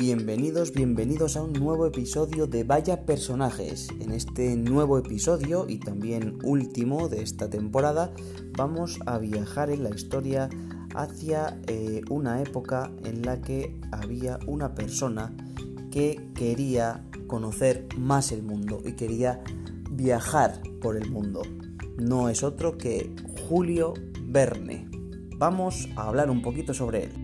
Bienvenidos, bienvenidos a un nuevo episodio de Vaya Personajes. En este nuevo episodio y también último de esta temporada vamos a viajar en la historia hacia eh, una época en la que había una persona que quería conocer más el mundo y quería viajar por el mundo. No es otro que Julio Verne. Vamos a hablar un poquito sobre él.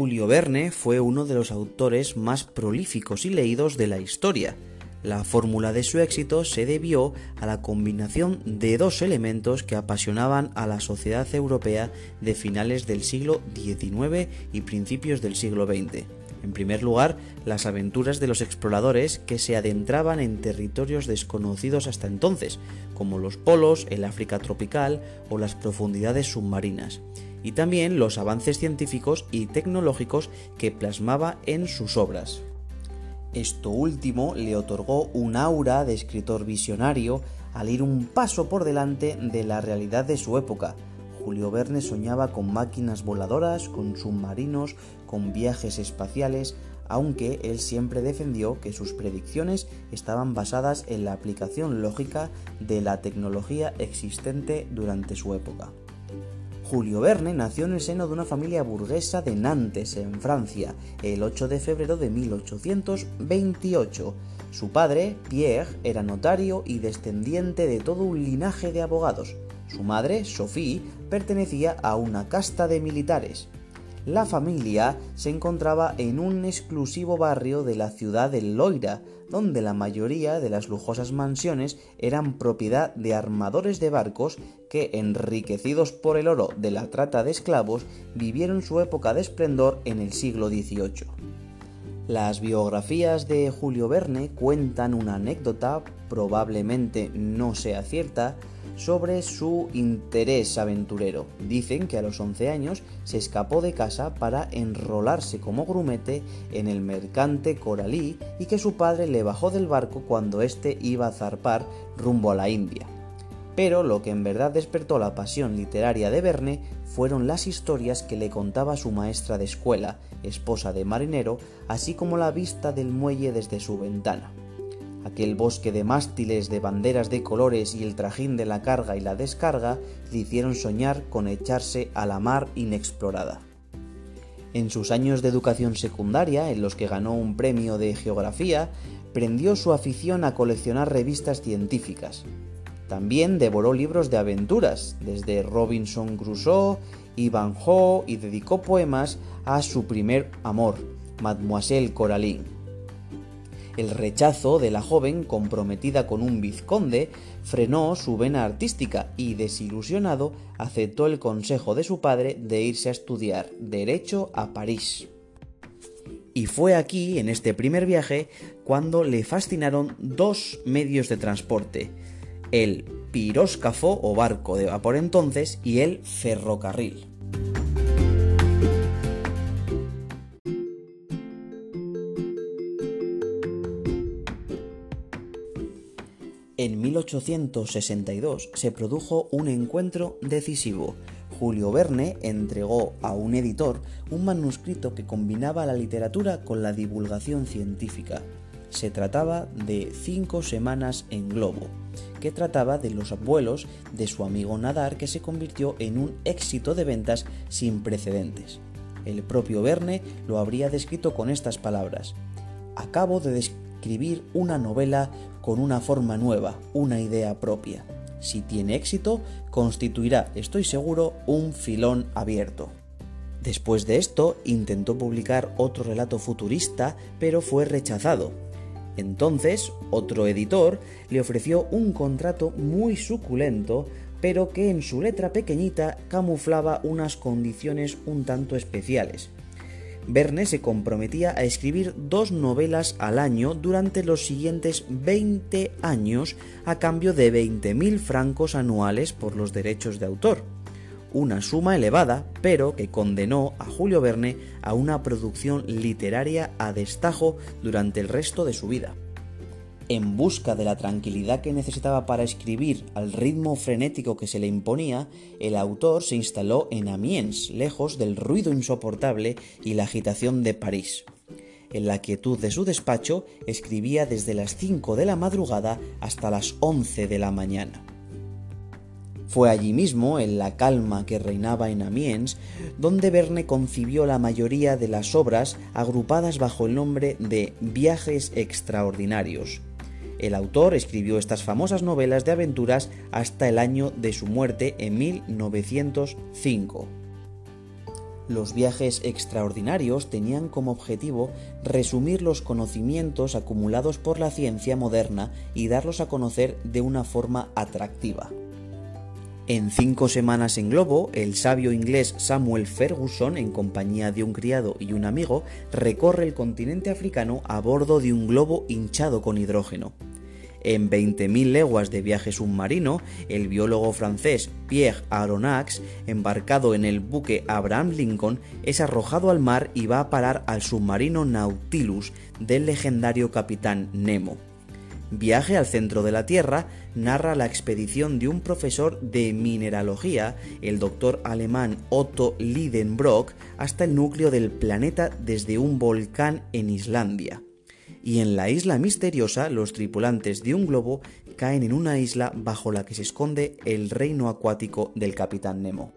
Julio Verne fue uno de los autores más prolíficos y leídos de la historia. La fórmula de su éxito se debió a la combinación de dos elementos que apasionaban a la sociedad europea de finales del siglo XIX y principios del siglo XX. En primer lugar, las aventuras de los exploradores que se adentraban en territorios desconocidos hasta entonces, como los polos, el África tropical o las profundidades submarinas y también los avances científicos y tecnológicos que plasmaba en sus obras. Esto último le otorgó un aura de escritor visionario al ir un paso por delante de la realidad de su época. Julio Verne soñaba con máquinas voladoras, con submarinos, con viajes espaciales, aunque él siempre defendió que sus predicciones estaban basadas en la aplicación lógica de la tecnología existente durante su época. Julio Verne nació en el seno de una familia burguesa de Nantes, en Francia, el 8 de febrero de 1828. Su padre, Pierre, era notario y descendiente de todo un linaje de abogados. Su madre, Sophie, pertenecía a una casta de militares. La familia se encontraba en un exclusivo barrio de la ciudad de Loira, donde la mayoría de las lujosas mansiones eran propiedad de armadores de barcos que, enriquecidos por el oro de la trata de esclavos, vivieron su época de esplendor en el siglo XVIII. Las biografías de Julio Verne cuentan una anécdota, probablemente no sea cierta, sobre su interés aventurero. Dicen que a los 11 años se escapó de casa para enrolarse como grumete en el mercante coralí y que su padre le bajó del barco cuando éste iba a zarpar rumbo a la India. Pero lo que en verdad despertó la pasión literaria de Verne fueron las historias que le contaba su maestra de escuela, esposa de marinero, así como la vista del muelle desde su ventana. Aquel bosque de mástiles, de banderas de colores y el trajín de la carga y la descarga le hicieron soñar con echarse a la mar inexplorada. En sus años de educación secundaria, en los que ganó un premio de geografía, prendió su afición a coleccionar revistas científicas. También devoró libros de aventuras, desde Robinson Crusoe, Ivanhoe y dedicó poemas a su primer amor, Mademoiselle Coraline. El rechazo de la joven, comprometida con un vizconde, frenó su vena artística y, desilusionado, aceptó el consejo de su padre de irse a estudiar Derecho a París. Y fue aquí, en este primer viaje, cuando le fascinaron dos medios de transporte, el piróscafo o barco de vapor entonces y el ferrocarril. 1862 se produjo un encuentro decisivo. Julio Verne entregó a un editor un manuscrito que combinaba la literatura con la divulgación científica. Se trataba de Cinco Semanas en Globo, que trataba de los abuelos de su amigo Nadar que se convirtió en un éxito de ventas sin precedentes. El propio Verne lo habría descrito con estas palabras. Acabo de escribir una novela con una forma nueva, una idea propia. Si tiene éxito, constituirá, estoy seguro, un filón abierto. Después de esto, intentó publicar otro relato futurista, pero fue rechazado. Entonces, otro editor le ofreció un contrato muy suculento, pero que en su letra pequeñita camuflaba unas condiciones un tanto especiales. Verne se comprometía a escribir dos novelas al año durante los siguientes 20 años a cambio de 20.000 francos anuales por los derechos de autor. Una suma elevada, pero que condenó a Julio Verne a una producción literaria a destajo durante el resto de su vida. En busca de la tranquilidad que necesitaba para escribir al ritmo frenético que se le imponía, el autor se instaló en Amiens, lejos del ruido insoportable y la agitación de París. En la quietud de su despacho escribía desde las 5 de la madrugada hasta las 11 de la mañana. Fue allí mismo, en la calma que reinaba en Amiens, donde Verne concibió la mayoría de las obras agrupadas bajo el nombre de Viajes Extraordinarios. El autor escribió estas famosas novelas de aventuras hasta el año de su muerte en 1905. Los viajes extraordinarios tenían como objetivo resumir los conocimientos acumulados por la ciencia moderna y darlos a conocer de una forma atractiva. En cinco semanas en globo, el sabio inglés Samuel Ferguson, en compañía de un criado y un amigo, recorre el continente africano a bordo de un globo hinchado con hidrógeno. En 20.000 leguas de viaje submarino, el biólogo francés Pierre Aronnax, embarcado en el buque Abraham Lincoln, es arrojado al mar y va a parar al submarino Nautilus del legendario capitán Nemo. Viaje al centro de la Tierra narra la expedición de un profesor de mineralogía, el doctor alemán Otto Lidenbrock, hasta el núcleo del planeta desde un volcán en Islandia. Y en la isla misteriosa, los tripulantes de un globo caen en una isla bajo la que se esconde el reino acuático del capitán Nemo.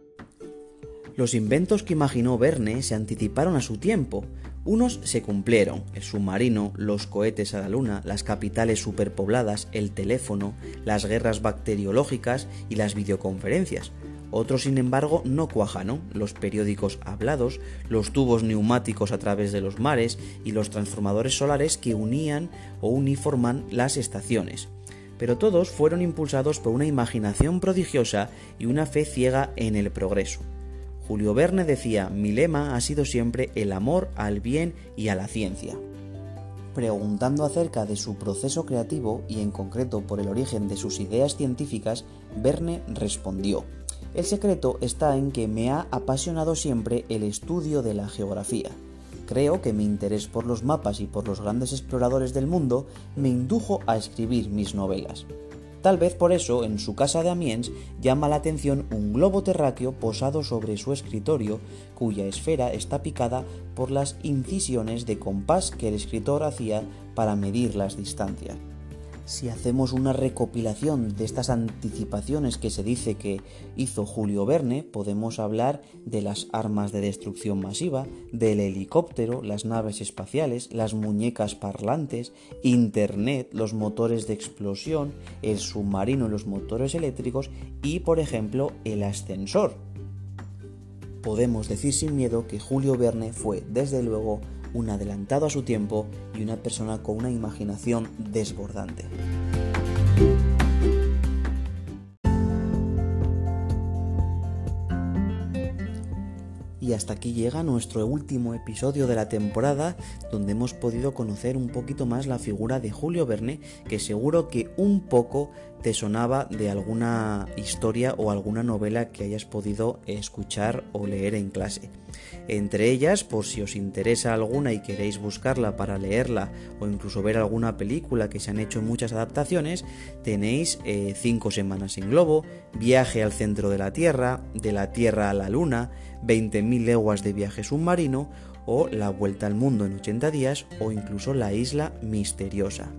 Los inventos que imaginó Verne se anticiparon a su tiempo, unos se cumplieron, el submarino, los cohetes a la luna, las capitales superpobladas, el teléfono, las guerras bacteriológicas y las videoconferencias. Otros, sin embargo, no cuajaron, los periódicos hablados, los tubos neumáticos a través de los mares y los transformadores solares que unían o uniforman las estaciones. Pero todos fueron impulsados por una imaginación prodigiosa y una fe ciega en el progreso. Julio Verne decía, mi lema ha sido siempre el amor al bien y a la ciencia. Preguntando acerca de su proceso creativo y en concreto por el origen de sus ideas científicas, Verne respondió, el secreto está en que me ha apasionado siempre el estudio de la geografía. Creo que mi interés por los mapas y por los grandes exploradores del mundo me indujo a escribir mis novelas. Tal vez por eso en su casa de Amiens llama la atención un globo terráqueo posado sobre su escritorio, cuya esfera está picada por las incisiones de compás que el escritor hacía para medir las distancias si hacemos una recopilación de estas anticipaciones que se dice que hizo Julio Verne, podemos hablar de las armas de destrucción masiva, del helicóptero, las naves espaciales, las muñecas parlantes, Internet, los motores de explosión, el submarino y los motores eléctricos y, por ejemplo, el ascensor. Podemos decir sin miedo que Julio Verne fue, desde luego, un adelantado a su tiempo y una persona con una imaginación desbordante. Y hasta aquí llega nuestro último episodio de la temporada, donde hemos podido conocer un poquito más la figura de Julio Verne, que seguro que un poco te sonaba de alguna historia o alguna novela que hayas podido escuchar o leer en clase. Entre ellas, por si os interesa alguna y queréis buscarla para leerla o incluso ver alguna película que se han hecho muchas adaptaciones, tenéis eh, Cinco semanas en globo, Viaje al centro de la Tierra, De la Tierra a la Luna, 20.000 leguas de viaje submarino o La Vuelta al Mundo en 80 días o incluso La Isla Misteriosa.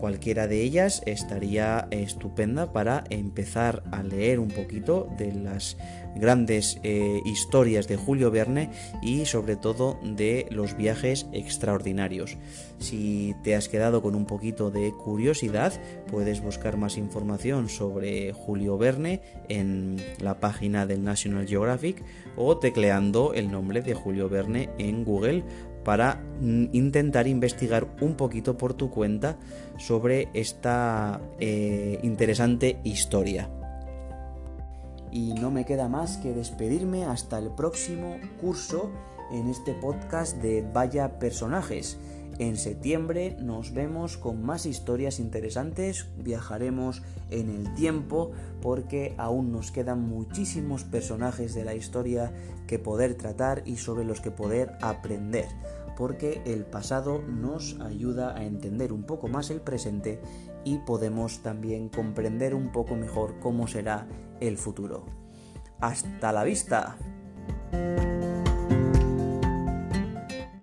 Cualquiera de ellas estaría estupenda para empezar a leer un poquito de las grandes eh, historias de Julio Verne y sobre todo de los viajes extraordinarios. Si te has quedado con un poquito de curiosidad, puedes buscar más información sobre Julio Verne en la página del National Geographic o tecleando el nombre de Julio Verne en Google para mm, intentar investigar un poquito por tu cuenta sobre esta eh, interesante historia. Y no me queda más que despedirme hasta el próximo curso en este podcast de Vaya Personajes. En septiembre nos vemos con más historias interesantes, viajaremos en el tiempo porque aún nos quedan muchísimos personajes de la historia que poder tratar y sobre los que poder aprender. porque el pasado nos ayuda a entender un poco más el presente y podemos también comprender un poco mejor cómo será el futuro. Hasta la vista.